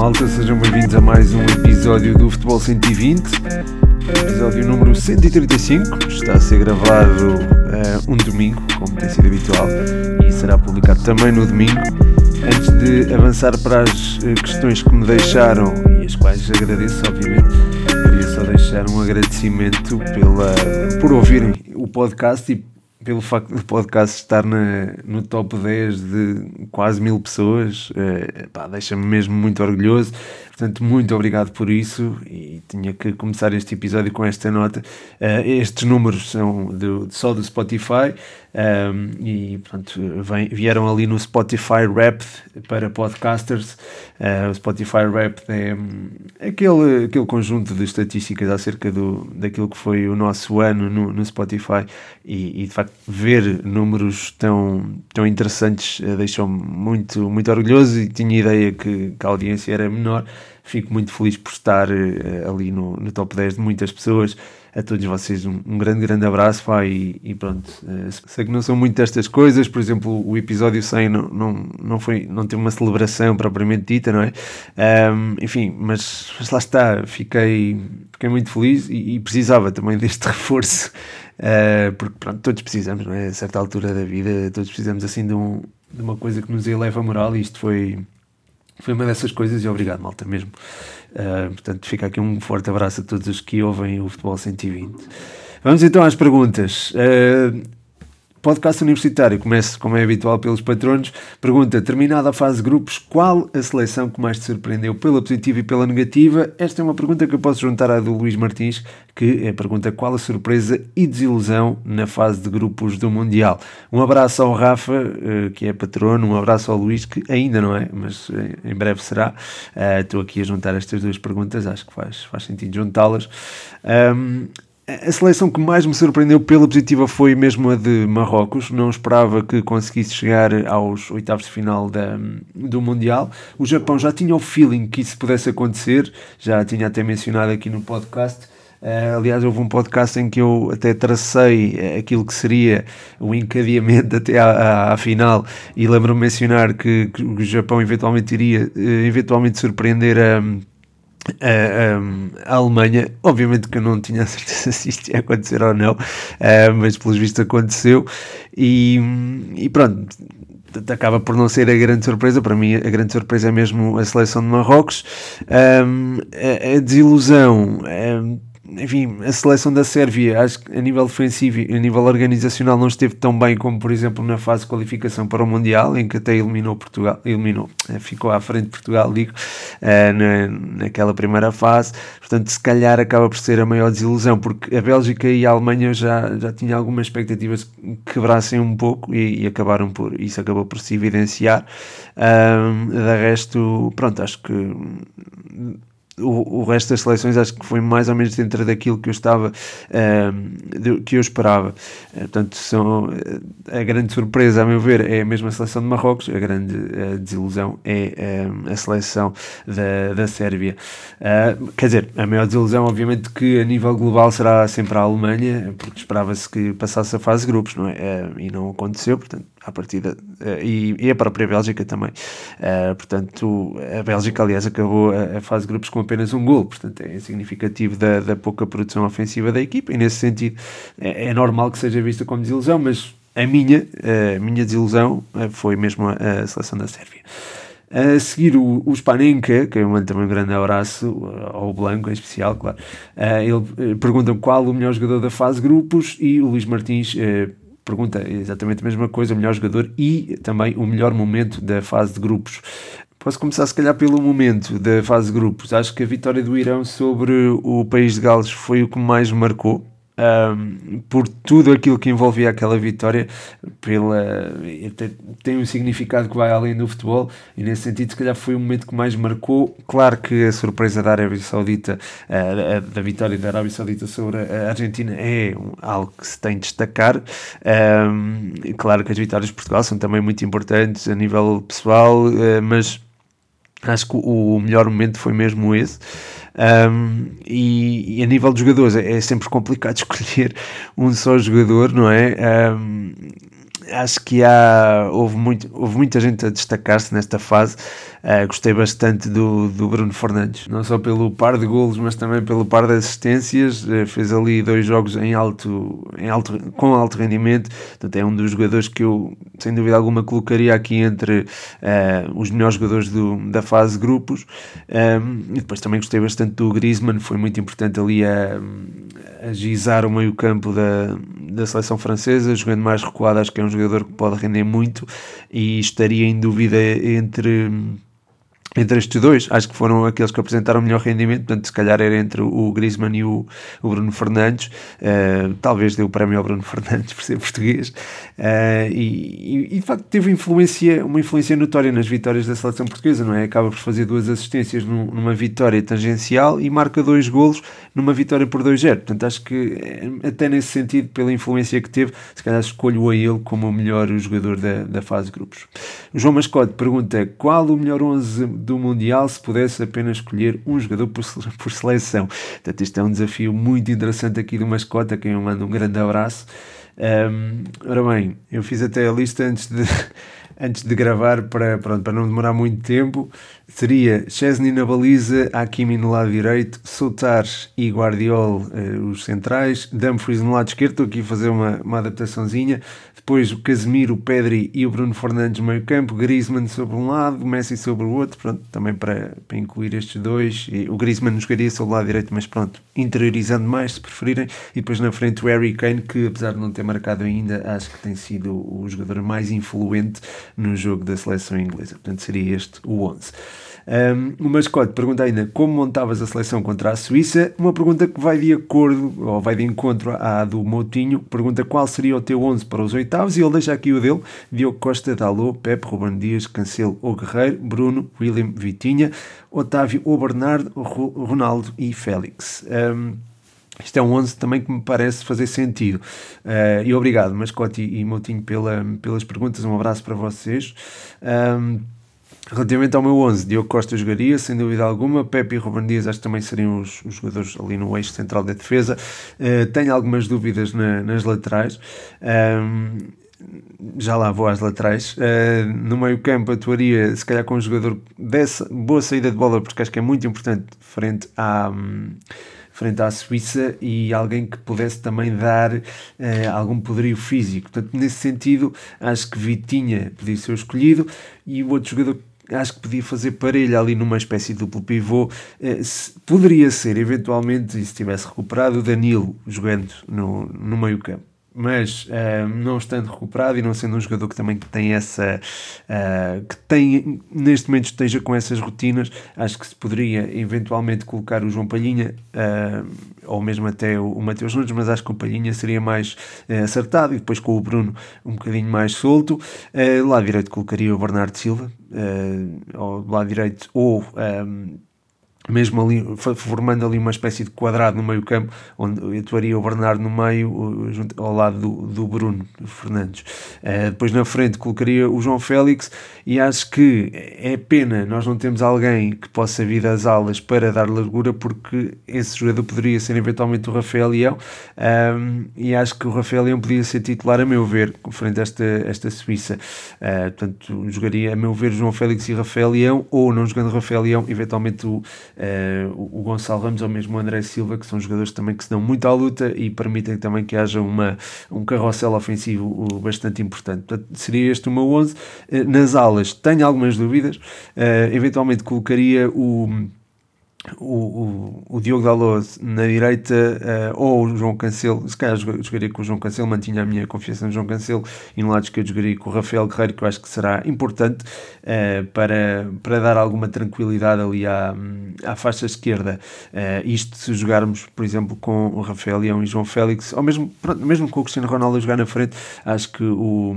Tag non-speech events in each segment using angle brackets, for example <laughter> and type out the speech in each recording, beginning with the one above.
malta, sejam bem-vindos a mais um episódio do Futebol 120, episódio número 135, está a ser gravado uh, um domingo, como tem sido habitual, e será publicado também no domingo. Antes de avançar para as uh, questões que me deixaram, e as quais agradeço, obviamente, queria só deixar um agradecimento pela, por ouvirem o podcast e pelo facto do podcast estar na, no top 10 de quase mil pessoas, é, deixa-me mesmo muito orgulhoso. Portanto, muito obrigado por isso e tinha que começar este episódio com esta nota. Uh, estes números são do, só do Spotify um, e, portanto, vem, vieram ali no Spotify Rap para podcasters. Uh, o Spotify Rap é um, aquele, aquele conjunto de estatísticas acerca do, daquilo que foi o nosso ano no, no Spotify e, e, de facto, ver números tão, tão interessantes uh, deixou-me muito, muito orgulhoso e tinha ideia que, que a audiência era menor fico muito feliz por estar uh, ali no, no, top 10 de muitas pessoas. A todos vocês um, um grande, grande abraço pá, e, e pronto. Uh, sei que não são muito destas coisas, por exemplo, o episódio 100 não, não, não, foi, não teve uma celebração propriamente dita, não é? Um, enfim, mas, mas, lá está, fiquei, fiquei muito feliz e, e precisava também deste <laughs> reforço, uh, porque pronto, todos precisamos, não é? A certa altura da vida, todos precisamos assim de, um, de uma coisa que nos eleva a moral e isto foi foi uma dessas coisas e obrigado, malta, mesmo. Uh, portanto, fica aqui um forte abraço a todos os que ouvem o Futebol 120. Vamos então às perguntas. Uh, Podcast Universitário, começo como é habitual pelos patronos. Pergunta: terminada a fase de grupos, qual a seleção que mais te surpreendeu pela positiva e pela negativa? Esta é uma pergunta que eu posso juntar à do Luís Martins, que é a pergunta: qual a surpresa e desilusão na fase de grupos do Mundial? Um abraço ao Rafa, eh, que é patrono, um abraço ao Luís, que ainda não é, mas eh, em breve será. Eh, estou aqui a juntar estas duas perguntas, acho que faz, faz sentido juntá-las. Um, a seleção que mais me surpreendeu pela positiva foi mesmo a de Marrocos. Não esperava que conseguisse chegar aos oitavos de final da, do Mundial. O Japão já tinha o feeling que isso pudesse acontecer, já tinha até mencionado aqui no podcast. Uh, aliás, houve um podcast em que eu até tracei aquilo que seria o encadeamento até à, à, à final e lembro-me mencionar que, que, o Japão eventualmente iria uh, eventualmente surpreender a a, Alemanha, obviamente que eu não tinha a certeza <laughs> se isto ia acontecer ou não, uh, mas pelos vistos aconteceu e, e pronto, acaba por não ser a grande surpresa. Para mim, a grande surpresa é mesmo a seleção de Marrocos. Um, a, a, desilusão. Um, enfim, a seleção da Sérvia, acho que a nível defensivo e a nível organizacional não esteve tão bem como, por exemplo, na fase de qualificação para o Mundial, em que até eliminou Portugal, eliminou, eh, ficou à frente de Portugal, digo, uh, na, naquela primeira fase. Portanto, se calhar acaba por ser a maior desilusão, porque a Bélgica e a Alemanha já, já tinham algumas expectativas que quebrassem um pouco e, e acabaram por, isso acabou por se evidenciar. Um, de resto, pronto, acho que o, o resto das seleções acho que foi mais ou menos dentro daquilo que eu estava uh, que eu esperava. Uh, portanto são, uh, a grande surpresa a meu ver é a mesma seleção de Marrocos. A grande desilusão é a seleção da, da Sérvia. Quer dizer, a maior desilusão obviamente que a nível global será sempre a Alemanha porque esperava-se que passasse a fase de grupos não é? e não aconteceu, portanto à partida, uh, e, e, a própria Bélgica também. Uh, portanto, a Bélgica, aliás, acabou a, a, fase de grupos com apenas um gol, portanto, é significativo da, da pouca produção ofensiva da equipa, e nesse sentido é, é, normal que seja vista como desilusão, mas a minha, a minha desilusão eh, foi mesmo a, a seleção da Sérvia. A seguir, o, o Spanenka, que eu mando também um grande abraço ao Blanco, em especial, claro. Ele pergunta qual o melhor jogador da fase grupos e o Luís Martins pergunta exatamente a mesma coisa, o melhor jogador e também o melhor momento da fase de grupos. Posso começar, se calhar, pelo momento da fase de grupos. Acho que a vitória do Irão sobre o país de Gales foi o que mais marcou um, por tudo aquilo que envolvia aquela vitória, pela, tem um significado que vai além do futebol e nesse sentido se calhar foi o momento que mais marcou. Claro que a surpresa da Arábia Saudita, uh, da vitória da Arábia Saudita sobre a Argentina é algo que se tem de destacar. Um, claro que as vitórias de Portugal são também muito importantes a nível pessoal, uh, mas acho que o melhor momento foi mesmo esse. Um, e, e, a nível de jogadores é, é, sempre complicado <laughs> escolher um só jogador, não é? Um, acho que há, houve, muito, houve muita gente a destacar-se nesta fase. Uh, gostei bastante do, do Bruno Fernandes, não só pelo par de golos, mas também pelo par de assistências. Uh, fez ali dois jogos em alto, em alto, com alto rendimento. Portanto, é um dos jogadores que eu, sem dúvida alguma, colocaria aqui entre uh, os melhores jogadores do, da fase grupos. Um, e depois também gostei bastante do Griezmann, foi muito importante ali a, a gizar o meio-campo da, da seleção francesa, jogando mais recuado. Acho que é um jogador que pode render muito e estaria em dúvida entre entre estes dois, acho que foram aqueles que apresentaram melhor rendimento, portanto, se calhar era entre o Griezmann e o, o Bruno Fernandes, uh, talvez deu o prémio ao Bruno <laughs> Fernandes por ser português, uh, e, e, de facto teve influência, uma influência notória nas vitórias da seleção portuguesa, não é? Acaba por fazer duas assistências num, numa vitória tangencial e marca dois golos numa vitória por 2-0, portanto, acho que eh, até nesse sentido, pela influência que teve, se calhar escolho a ele como o melhor jogador da, da fase de grupos. O João Mascote pergunta qual o melhor 11 do Mundial se pudesse apenas escolher um jogador por, <laughs> por seleção. Portanto, este é um desafio muito interessante aqui do Mascota, quem eu mando um grande abraço. Um, ora bem, eu fiz até a lista antes de, <laughs> antes de gravar para, pronto, para não demorar muito tempo. Seria Chesney na baliza, Hakimi no lado direito, Soutar e Guardiol eh, os centrais, Dumfries no lado esquerdo, estou aqui a fazer uma, uma adaptaçãozinha, depois o Casemiro, o Pedri e o Bruno Fernandes no meio campo, Griezmann sobre um lado, Messi sobre o outro, pronto, também para, para incluir estes dois, e o Griezmann jogaria sobre o lado direito, mas pronto, interiorizando mais se preferirem, e depois na frente o Harry Kane, que apesar de não ter marcado ainda, acho que tem sido o jogador mais influente no jogo da seleção inglesa, portanto seria este o 11. Um, o mascote pergunta ainda como montavas a seleção contra a Suíça. Uma pergunta que vai de acordo, ou vai de encontro à do Moutinho. Pergunta qual seria o teu 11 para os oitavos e ele deixa aqui o dele: Diogo Costa, Dalot, Pepe, Ruben Dias, Cancelo ou Guerreiro, Bruno, William, Vitinha, Otávio ou Bernardo, Ronaldo e Félix. Um, isto é um 11 também que me parece fazer sentido. Uh, e obrigado, Mascote e Moutinho, pela, pelas perguntas. Um abraço para vocês. Um, Relativamente ao meu 11, Diogo Costa jogaria, sem dúvida alguma. Pepe e Ruben Dias acho que também seriam os, os jogadores ali no eixo central da defesa. Uh, tenho algumas dúvidas na, nas laterais. Um, já lá vou às laterais. Uh, no meio campo atuaria se calhar com um jogador dessa boa saída de bola, porque acho que é muito importante frente à, frente à Suíça e alguém que pudesse também dar uh, algum poderio físico. Portanto, nesse sentido, acho que Vitinha podia ser escolhido e o outro jogador acho que podia fazer parelha ali numa espécie de duplo pivô. Eh, poderia ser, eventualmente, e se tivesse recuperado, o Danilo jogando no, no meio campo mas uh, não estando recuperado e não sendo um jogador que também tem essa uh, que tem neste momento esteja com essas rotinas acho que se poderia eventualmente colocar o João Palhinha uh, ou mesmo até o, o Mateus Nunes mas acho que o Palhinha seria mais acertado e depois com o Bruno um bocadinho mais solto. Lá direito colocaria o Bernardo Silva ou lado direito ou mesmo ali, formando ali uma espécie de quadrado no meio campo, onde atuaria o Bernardo no meio, junto, ao lado do, do Bruno Fernandes. Uh, depois na frente colocaria o João Félix e acho que é pena nós não temos alguém que possa vir das alas para dar largura, porque esse jogador poderia ser eventualmente o Rafael Leão, um, e acho que o Rafael Leão podia ser titular, a meu ver, frente a esta, esta Suíça. Uh, portanto, jogaria, a meu ver, João Félix e Rafael Leão, ou não jogando Rafael Leão, eventualmente o uh, o Gonçalo Ramos ou mesmo o André Silva, que são jogadores também que se dão muito à luta e permitem também que haja uma, um carrossel ofensivo bastante importante. Portanto, seria este o meu 11. Uh, eh, nas alas tenho algumas dúvidas, uh, eventualmente colocaria o o, o, o Diogo Dalot na direita uh, ou o João Cancelo, se calhar jogaria com o João Cancelo, mantinha a minha confiança no João Cancelo e no lado esquerdo jogaria com o Rafael Guerreiro, que eu acho que será importante uh, para, para dar alguma tranquilidade ali à, à faixa esquerda. Uh, isto se jogarmos, por exemplo, com o Rafael Leão e João Félix, ou mesmo, pronto, mesmo com o Cristiano Ronaldo a jogar na frente, acho que o,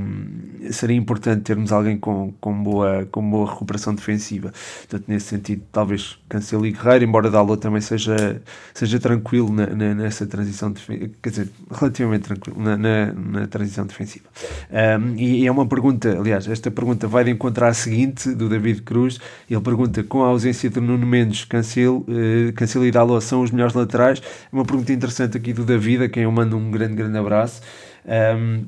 seria importante termos alguém com, com, boa, com boa recuperação defensiva. Portanto, nesse sentido, talvez Cancelo e Guerreiro embora Dalot também seja, seja tranquilo na, na, nessa transição, quer dizer, relativamente tranquilo na, na, na transição defensiva. Um, e, é uma pergunta, aliás, esta pergunta vai de encontrar a seguinte, do David Cruz, ele pergunta, com a ausência de Nuno Mendes, Cancelo, uh, e Dalot são os melhores laterais? É uma pergunta interessante aqui do David, a quem eu mando um grande, grande abraço. Um,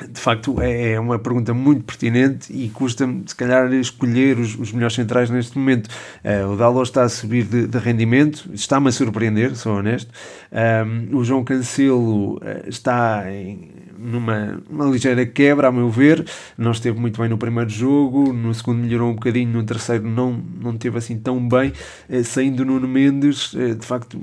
de facto é, é uma pergunta muito pertinente e custa-me se calhar escolher os, os melhores centrais neste momento. Uh, o Dalot está a subir de, de rendimento, está-me a surpreender, sou honesto. Um, o João Cancelo uh, está em, numa uma ligeira quebra, a meu ver. Não esteve muito bem no primeiro jogo, no segundo melhorou um bocadinho, no terceiro não, não teve assim tão bem. Uh, saindo Nuno Mendes, de facto,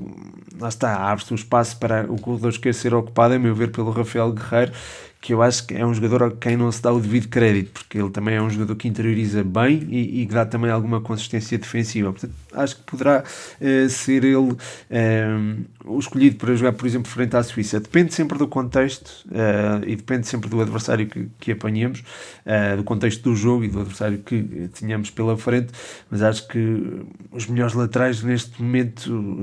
lá está, abre-se um espaço para o corredor esquerdo ser ocupado, a meu ver, pelo Rafael Guerreiro que eu acho que é um jogador a quem não se dá o devido crédito, porque ele também é um jogador que interioriza bem e, que dá também alguma consistência defensiva. Portanto, acho que poderá uh, ser ele uh, o escolhido para jogar, por exemplo, frente à Suíça. Depende sempre do contexto uh, e depende sempre do adversário que, que apanhemos, do contexto do jogo e do adversário que tenhamos pela frente, mas acho que os melhores laterais neste momento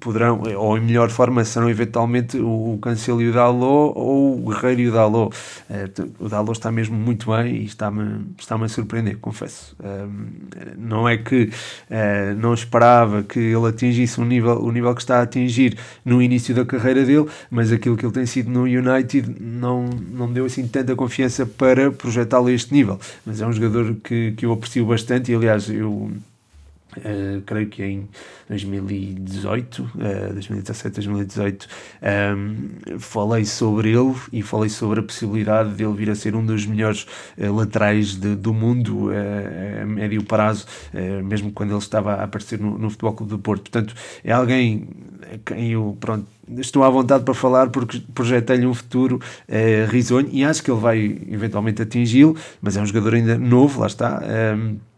poderão, ou em melhor forma, serão eventualmente o Cancelo e o Dalot ou o Guerreiro e o Dalot Dalot. Uh, o Dalot está mesmo muito bem e está-me está a surpreender, confesso. Uh, não é que uh, não esperava que ele atingisse um nível, o nível que está a atingir no início da carreira dele, mas aquilo que ele tem sido no United não, não deu assim tanta confiança para projetá-lo a este nível. Mas é um jogador que, que eu aprecio bastante e, aliás, eu Uh, creio que em 2018, uh, 2017, 2018, um, falei sobre ele e falei sobre a possibilidade de ele vir a ser um dos melhores uh, laterais de, do mundo uh, a médio prazo, mesmo quando ele estava a aparecer no, no Futebol Clube do Porto. Portanto, é alguém a quem eu, pronto, estou à vontade para falar porque projetei-lhe um futuro risonho e acho que ele vai eventualmente atingi-lo, mas é um jogador ainda novo, lá está. Um,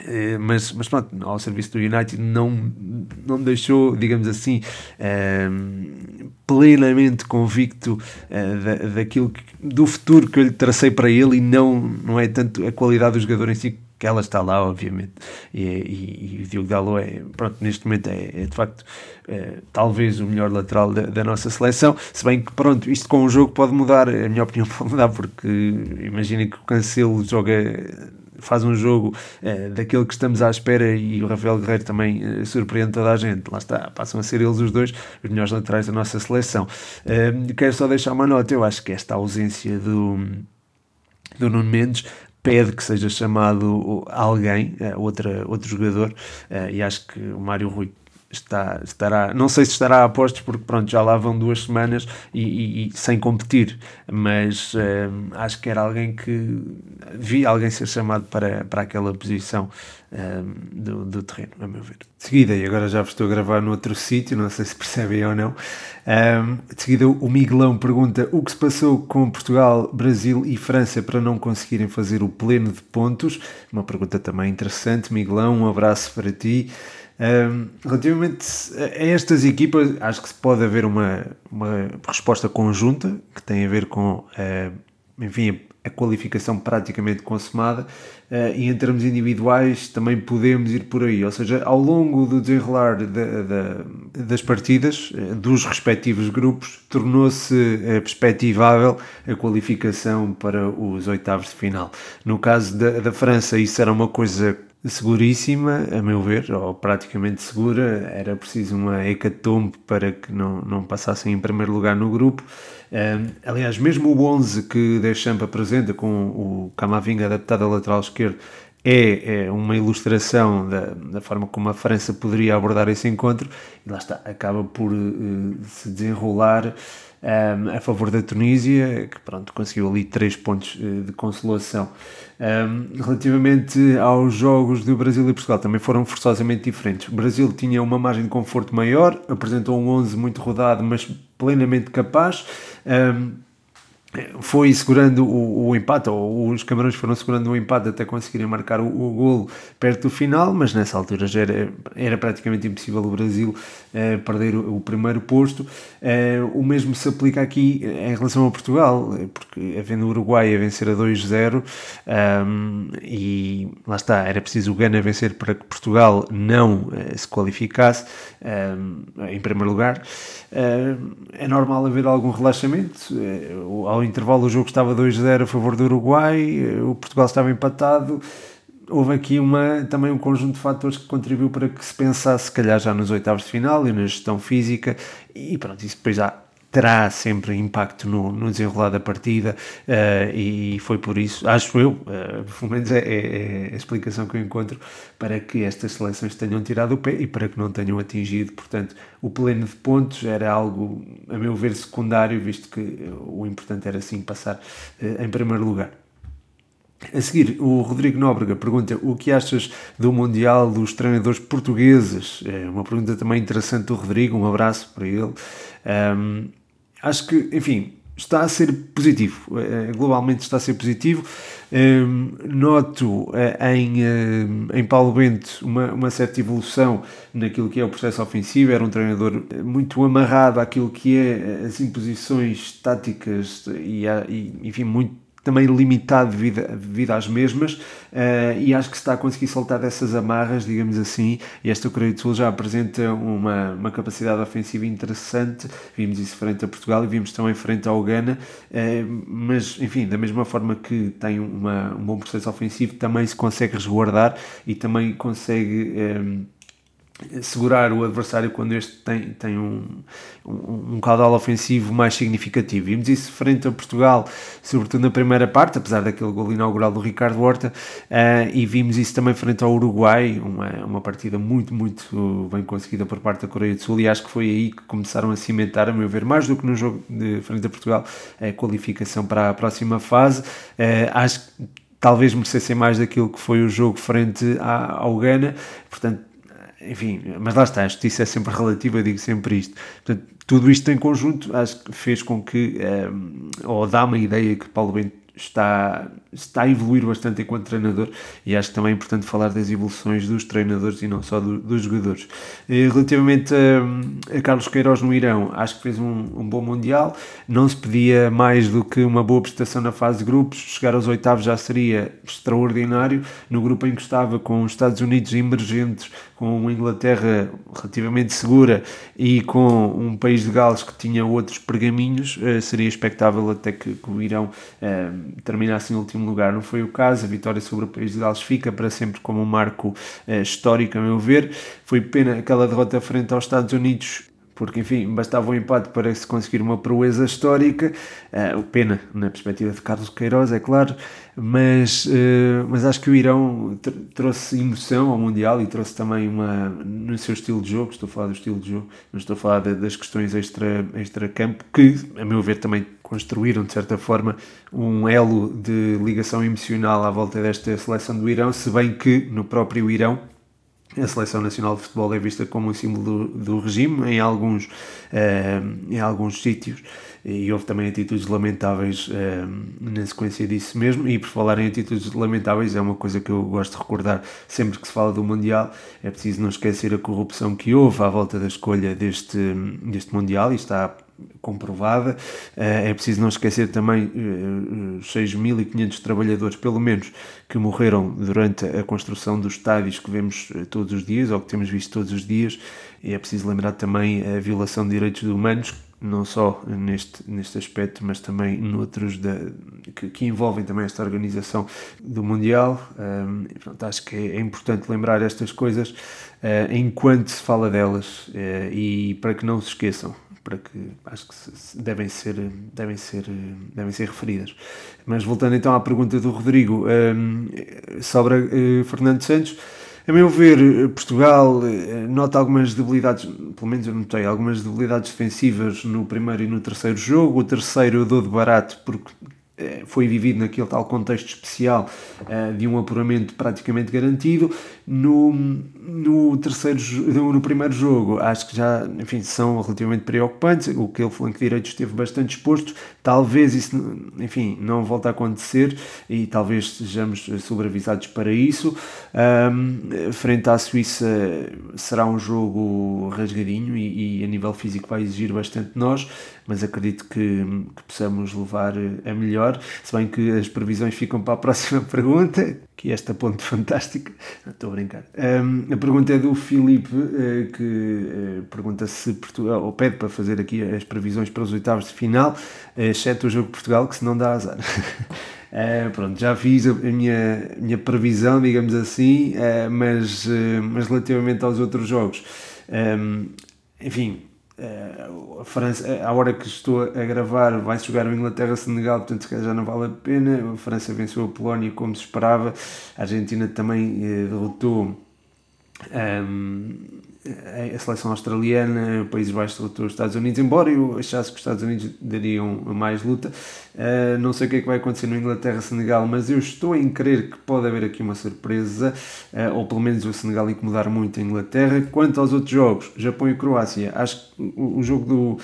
eh, mas, mas pronto, ao serviço do United não, não deixou, digamos assim, ehm, plenamente convicto uh, da, daquilo que, do futuro que eu lhe tracei para ele e não, não é tanto a qualidade do jogador em si que ela está lá, obviamente. E, e, e o Diogo Dalot é, pronto, neste momento é, é de facto é, talvez o melhor lateral da, da, nossa seleção. Se bem que, pronto, isto com o jogo pode mudar, a minha opinião <laughs> pode mudar, porque imaginem que o Cancelo joga faz um jogo uh, daquele que estamos à espera e o Rafael Guerreiro também uh, surpreende toda a gente. Lá está, passam a ser eles os dois os melhores laterais da nossa seleção. Uh, quero só deixar uma nota, eu acho que esta ausência do, do Nuno Mendes pede que seja chamado alguém, outra, outro jogador, e acho que o Mário Rui está, estará, não sei se estará a postos, porque pronto, já lá vão duas semanas e, e, e sem competir, mas um, acho que era alguém que vi alguém ser chamado para, para aquela posição um, do, do terreno, a meu ver. De seguida, e agora já vos estou a gravar no outro sítio, não sei se percebem ou não. Um, de seguida, o Miguelão pergunta o que se passou com Portugal, Brasil e França para não conseguirem fazer o pleno de pontos. Uma pergunta também interessante, Miguelão. Um abraço para ti. Um, relativamente a estas equipas, acho que se pode haver uma, uma resposta conjunta que tem a ver com uh, enfim, a qualificação praticamente consumada uh, e em termos individuais também podemos ir por aí, ou seja, ao longo do desenrolar de, de, das partidas uh, dos respectivos grupos tornou-se perspectivável a qualificação para os oitavos de final. No caso da, da França isso era uma coisa seguríssima, a meu ver, ou praticamente segura. Era preciso uma hecatombe para que não, não passassem em primeiro lugar no grupo. Um, aliás, mesmo o 11 que Deschamps apresenta com o Camavinga adaptado a lateral esquerdo é, é uma ilustração da, da, forma como a França poderia abordar esse encontro e lá está, acaba por uh, se desenrolar um, a favor da Tunísia, que pronto, conseguiu ali três pontos uh, de consolação. Um, relativamente aos jogos do Brasil e Portugal, também foram forçosamente diferentes. O Brasil tinha uma margem de conforto maior, apresentou um 11 muito rodado, mas plenamente capaz. Um, foi segurando o, o, empate, ou os Camarões foram segurando o empate até conseguirem marcar o, o golo perto do final, mas nessa altura já era, era praticamente impossível o Brasil eh, perder o, o, primeiro posto. Eh, o mesmo se aplica aqui em relação a Portugal, porque havendo o Uruguai a vencer a 2-0, um, ehm, e lá está, era preciso o Gana vencer para que Portugal não eh, se qualificasse um, em primeiro lugar. É normal haver algum relaxamento, ao ao intervalo o jogo estava 2-0 a favor do Uruguai, o Portugal estava empatado. Houve aqui uma, também um conjunto de fatores que contribuiu para que se pensasse, se calhar, já nos oitavos de final e na gestão física, e pronto, isso depois já terá sempre impacto no, no desenrolar da partida uh, e foi por isso, acho eu, uh, pelo menos é, é, é, a explicação que eu encontro para que estas seleções tenham tirado o pé e para que não tenham atingido, portanto, o pleno de pontos era algo, a meu ver, secundário, visto que o importante era sim passar uh, em primeiro lugar. A seguir, o Rodrigo Nóbrega pergunta o que achas do Mundial dos treinadores portugueses? É uma pergunta também interessante do Rodrigo, um abraço para ele. Um, acho que, enfim, está a ser positivo, eh, globalmente está a ser positivo. Noto eh, em, em Paulo Bento uma, uma certa evolução naquilo que é o processo ofensivo. Era um treinador muito amarrado àquilo que é as imposições táticas e enfim, muito também limitado devido, devido às mesmas, uh, e acho que se está a conseguir soltar dessas amarras, digamos assim, e esta Coreia do Sul já apresenta uma, uma capacidade ofensiva interessante, vimos isso frente a Portugal e vimos também frente ao Ghana, uh, mas enfim, da mesma forma que tem uma, um bom processo ofensivo, também se consegue resguardar e também consegue... Um, eh, segurar o adversário quando este tem, tem um, um, um caudal ofensivo mais significativo. Vimos isso frente a Portugal, sobretudo na primeira parte, apesar daquele gol inaugural do Ricardo Horta, uh, e vimos isso também frente ao Uruguai, uma, uma partida muito, muito bem conseguida por parte da Coreia do Sul, e acho que foi aí que começaram a cimentar, a meu ver, mais do que no jogo de frente a Portugal, a qualificação para a próxima fase. Uh, acho que talvez merecessem mais daquilo que foi o jogo frente ao Ghana, portanto enfim, mas lá está, a justiça é sempre relativa, eu digo sempre isto. Portanto, tudo isto em conjunto acho que fez com que, um, ou dá-me a ideia que Paulo Bento está, está a evoluir bastante enquanto treinador e acho que também é importante falar das evoluções dos treinadores e não só do, dos jogadores. E, relativamente a, a, Carlos Queiroz no Irão, acho que fez um, um, bom Mundial, não se pedia mais do que uma boa prestação na fase de grupos, chegar aos oitavos já seria extraordinário, no grupo em que estava com os Estados Unidos emergentes, com uma Inglaterra relativamente segura e com um país de Gales que tinha outros pergaminhos, eh, seria expectável até que, que o Irão eh, terminasse em último lugar. Não foi o caso, a vitória sobre o país de Gales fica para sempre como um marco eh, histórico, a meu ver. Foi pena aquela derrota frente aos Estados Unidos porque enfim, bastava um empate para se conseguir uma proeza histórica, uh, pena na perspectiva de Carlos Queiroz, é claro, mas, uh, mas acho que o Irão tr trouxe emoção ao Mundial e trouxe também uma, no seu estilo de jogo, estou a falar do estilo de jogo, não estou a falar de, das questões extra-campo, extra que, a meu ver, também construíram, de certa forma, um elo de ligação emocional à volta desta seleção do Irão, se bem que no próprio Irão, a Seleção Nacional de Futebol é vista como um símbolo do, do regime em alguns, uh, em alguns sítios e houve também atitudes lamentáveis uh, na sequência disso mesmo. E por falar em atitudes lamentáveis, é uma coisa que eu gosto de recordar sempre que se fala do Mundial. É preciso não esquecer a corrupção que houve à volta da escolha deste, deste Mundial e está comprovada. Eh, é preciso não esquecer também eh, os 6.500 trabalhadores, pelo menos, que morreram durante a construção dos estádios que vemos eh, todos os dias, ou que temos visto todos os dias. E é preciso lembrar também a violação de direitos humanos, não só neste, neste aspecto, mas também noutros da, que, que envolvem também esta organização do Mundial. Um, pronto, acho que é, é, importante lembrar estas coisas uh, enquanto se fala delas uh, e para que não se esqueçam para que acho que devem ser, devem ser, devem ser referidas. Mas voltando então à pergunta do Rodrigo um, sobre uh, Fernando Santos, a meu ver, Portugal uh, nota algumas debilidades, pelo menos eu notei, algumas debilidades defensivas no primeiro e no terceiro jogo. O terceiro eu dou de barato porque eh, foi vivido naquele tal contexto especial uh, de um apuramento praticamente garantido. No, no terceiro no, primeiro jogo, acho que já enfim, são relativamente preocupantes. O que ele flanco direito esteve bastante exposto. Talvez isso enfim, não volte a acontecer e talvez sejamos sobreavisados para isso. Um, frente à Suíça será um jogo rasgadinho e, e, a nível físico vai exigir bastante de nós, mas acredito que, que possamos levar a melhor. Se bem que as previsões ficam para a próxima <laughs> pergunta, que é esta ponte <laughs> fantástica. Estou a brincar. Um, a pergunta é do Filipe, uh, que uh, pergunta se Portugal, ou pede para fazer aqui as previsões para os oitavos de final, uh, exceto o jogo de Portugal, que se não dá azar. <laughs> Pronto, já fiz a minha, minha previsão, digamos assim, mas, mas relativamente aos outros jogos, um, enfim, a França, a hora que estou a gravar, vai-se jogar o Inglaterra-Senegal, portanto já não vale a pena. A França venceu a Polónia como se esperava, a Argentina também derrotou um, a seleção australiana, Países Baixos derrotou os Estados Unidos, embora eu achasse que os Estados Unidos dariam mais luta. Uh, não sei o que é que vai acontecer no Inglaterra-Senegal, mas eu estou em crer que pode haver aqui uma surpresa, uh, ou pelo menos o Senegal incomodar muito a Inglaterra. Quanto aos outros jogos, Japão e Croácia, acho que o, o jogo do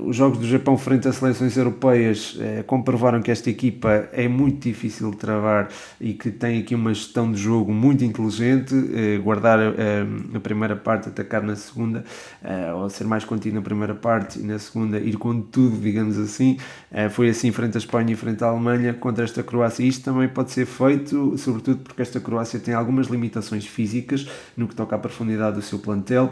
os jogos do Japão frente às seleções europeias uh, comprovaram que esta equipa é muito difícil de travar e que tem aqui uma gestão de jogo muito inteligente, uh, guardar a primeira parte, atacar na segunda, ou ser mais contido na primeira parte e na segunda ir com tudo, digamos assim. foi assim frente à Espanha e frente à Alemanha contra esta Croácia. Isto também pode ser feito, sobretudo porque esta Croácia tem algumas limitações físicas no que toca à profundidade do seu plantel.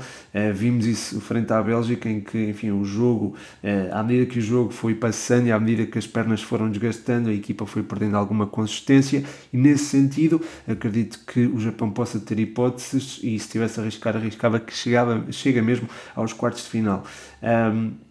vimos isso frente à Bélgica, em que, enfim, o jogo jogo, eh, à medida que o jogo foi passando e à medida que as pernas foram desgastando, a equipa foi perdendo alguma consistência e nesse sentido acredito que o Japão possa ter hipóteses e se tivesse a arriscar, arriscava que chegava, chega mesmo aos quartos de final. Um,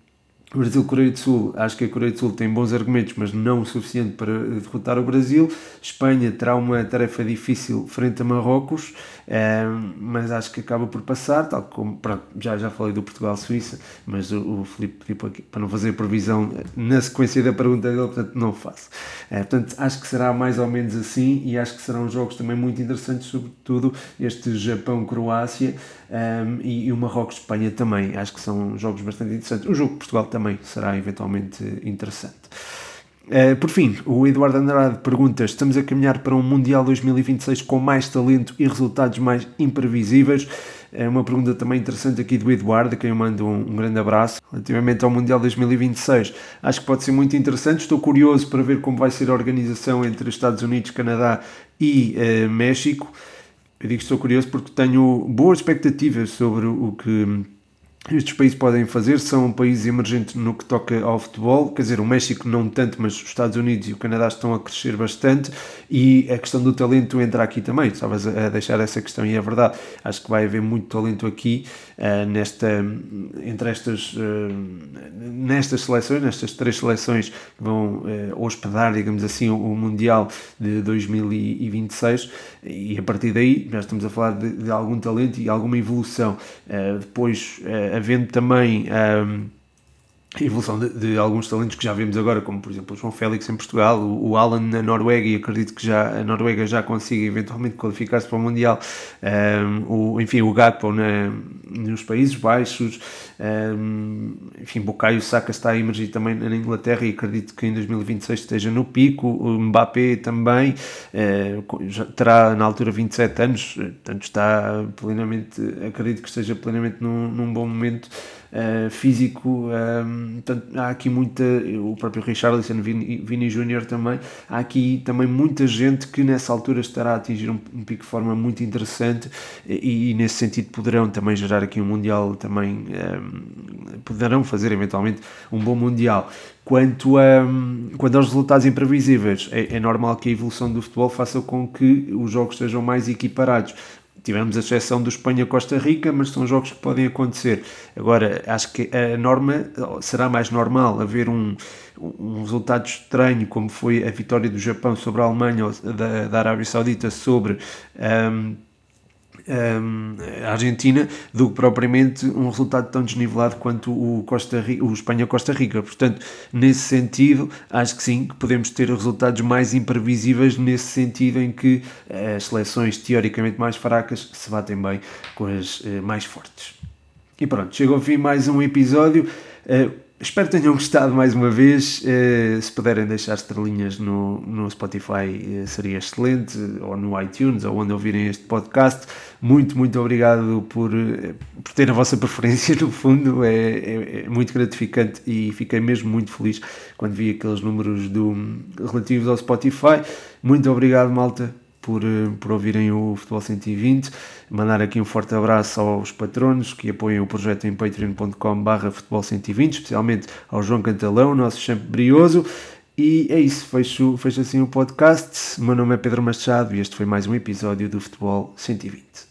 Brasil-Coreia do Sul, acho que a Coreia do Sul tem bons argumentos, mas não o suficiente para derrotar o Brasil. Espanha terá uma tarefa difícil frente a Marrocos, eh, mas acho que acaba por passar, tal como pronto, já, já falei do Portugal-Suíça, mas o, o Filipe pediu para, não fazer previsão na sequência da pergunta dele, portanto não faço. É, portanto, acho que será mais ou menos assim e acho que serão jogos também muito interessantes, sobretudo este Japão-Croácia um, e, e o Marrocos-Espanha também. Acho que são jogos bastante interessantes. O jogo de Portugal também será eventualmente interessante. Uh, por fim, o Eduardo Andrade pergunta: estamos a caminhar para um Mundial 2026 com mais talento e resultados mais imprevisíveis? É uma pergunta também interessante aqui do Eduardo, a quem eu mando um, um, grande abraço. Relativamente ao Mundial 2026, acho que pode ser muito interessante. Estou curioso para ver como vai ser a organização entre Estados Unidos, Canadá e uh, México. Eu digo que estou curioso porque tenho boas expectativas sobre o que estes países podem fazer, são países emergentes no que toca ao futebol, quer dizer, o México não tanto, mas os Estados Unidos e o Canadá estão a crescer bastante e a questão do talento entra aqui também, estavas a deixar essa questão e é verdade, acho que vai haver muito talento aqui uh, nesta, entre estas, uh, nestas seleções, nestas três seleções que vão uh, hospedar, digamos assim, o, Mundial de 2026 e a partir daí já estamos a falar de, de algum talento e alguma evolução. depois havendo também um, a evolução de, de, alguns talentos que já vemos agora, como por exemplo o João Félix em Portugal, o, o Alan na Noruega, e acredito que já a Noruega já consiga eventualmente qualificar-se para o Mundial, um, o, enfim, o Gakpo na, nos Países Baixos, um, enfim, Bukayo Saka está a emergir também na Inglaterra e acredito que em 2026 esteja no pico, o Mbappé também, uh, terá na altura 27 anos, portanto está plenamente, acredito que esteja plenamente num, num bom momento uh, físico, um, portanto, há aqui muita, o próprio Richarlison, Vini, Vini Júnior também, há aqui também muita gente que nessa altura estará a atingir um, um pico de forma muito interessante e, e, nesse sentido poderão também gerar aqui um Mundial também, um, poderão fazer eventualmente um bom Mundial. Quanto, a, quanto aos resultados imprevisíveis, é, é normal que a evolução do futebol faça com que os jogos sejam mais equiparados. Tivemos a exceção do Espanha-Costa Rica, mas são jogos que podem acontecer. Agora, acho que a norma será mais normal haver um, um resultado estranho, como foi a vitória do Japão sobre a Alemanha ou da, da Arábia Saudita sobre. Um, a Argentina do que propriamente um resultado tão desnivelado quanto o, Costa o Espanha-Costa Rica. Portanto, nesse sentido, acho que sim, que podemos ter resultados mais imprevisíveis nesse sentido em que as seleções teoricamente mais fracas se batem bem com as uh, mais fortes. E pronto, chega ao fim mais um episódio. Espero que tenham gostado mais uma vez. Uh, se puderem deixar estrelinhas no, no Spotify uh, seria excelente, ou no iTunes, ou onde ouvirem este podcast. Muito, muito obrigado por, uh, por ter a vossa <laughs> preferência, no fundo. É, é, é, muito gratificante e fiquei mesmo muito feliz quando vi aqueles números do, relativos ao Spotify. Muito obrigado, malta, por, eh, por ouvirem o Futebol 120. Mandar aqui um forte abraço aos patronos que apoiam o projeto em patreon.com/barra futebol 120, especialmente ao João Cantalão, nosso sempre brioso. E é isso, fecho, fecho assim o podcast. O meu nome é Pedro Machado e este foi mais um episódio do Futebol 120.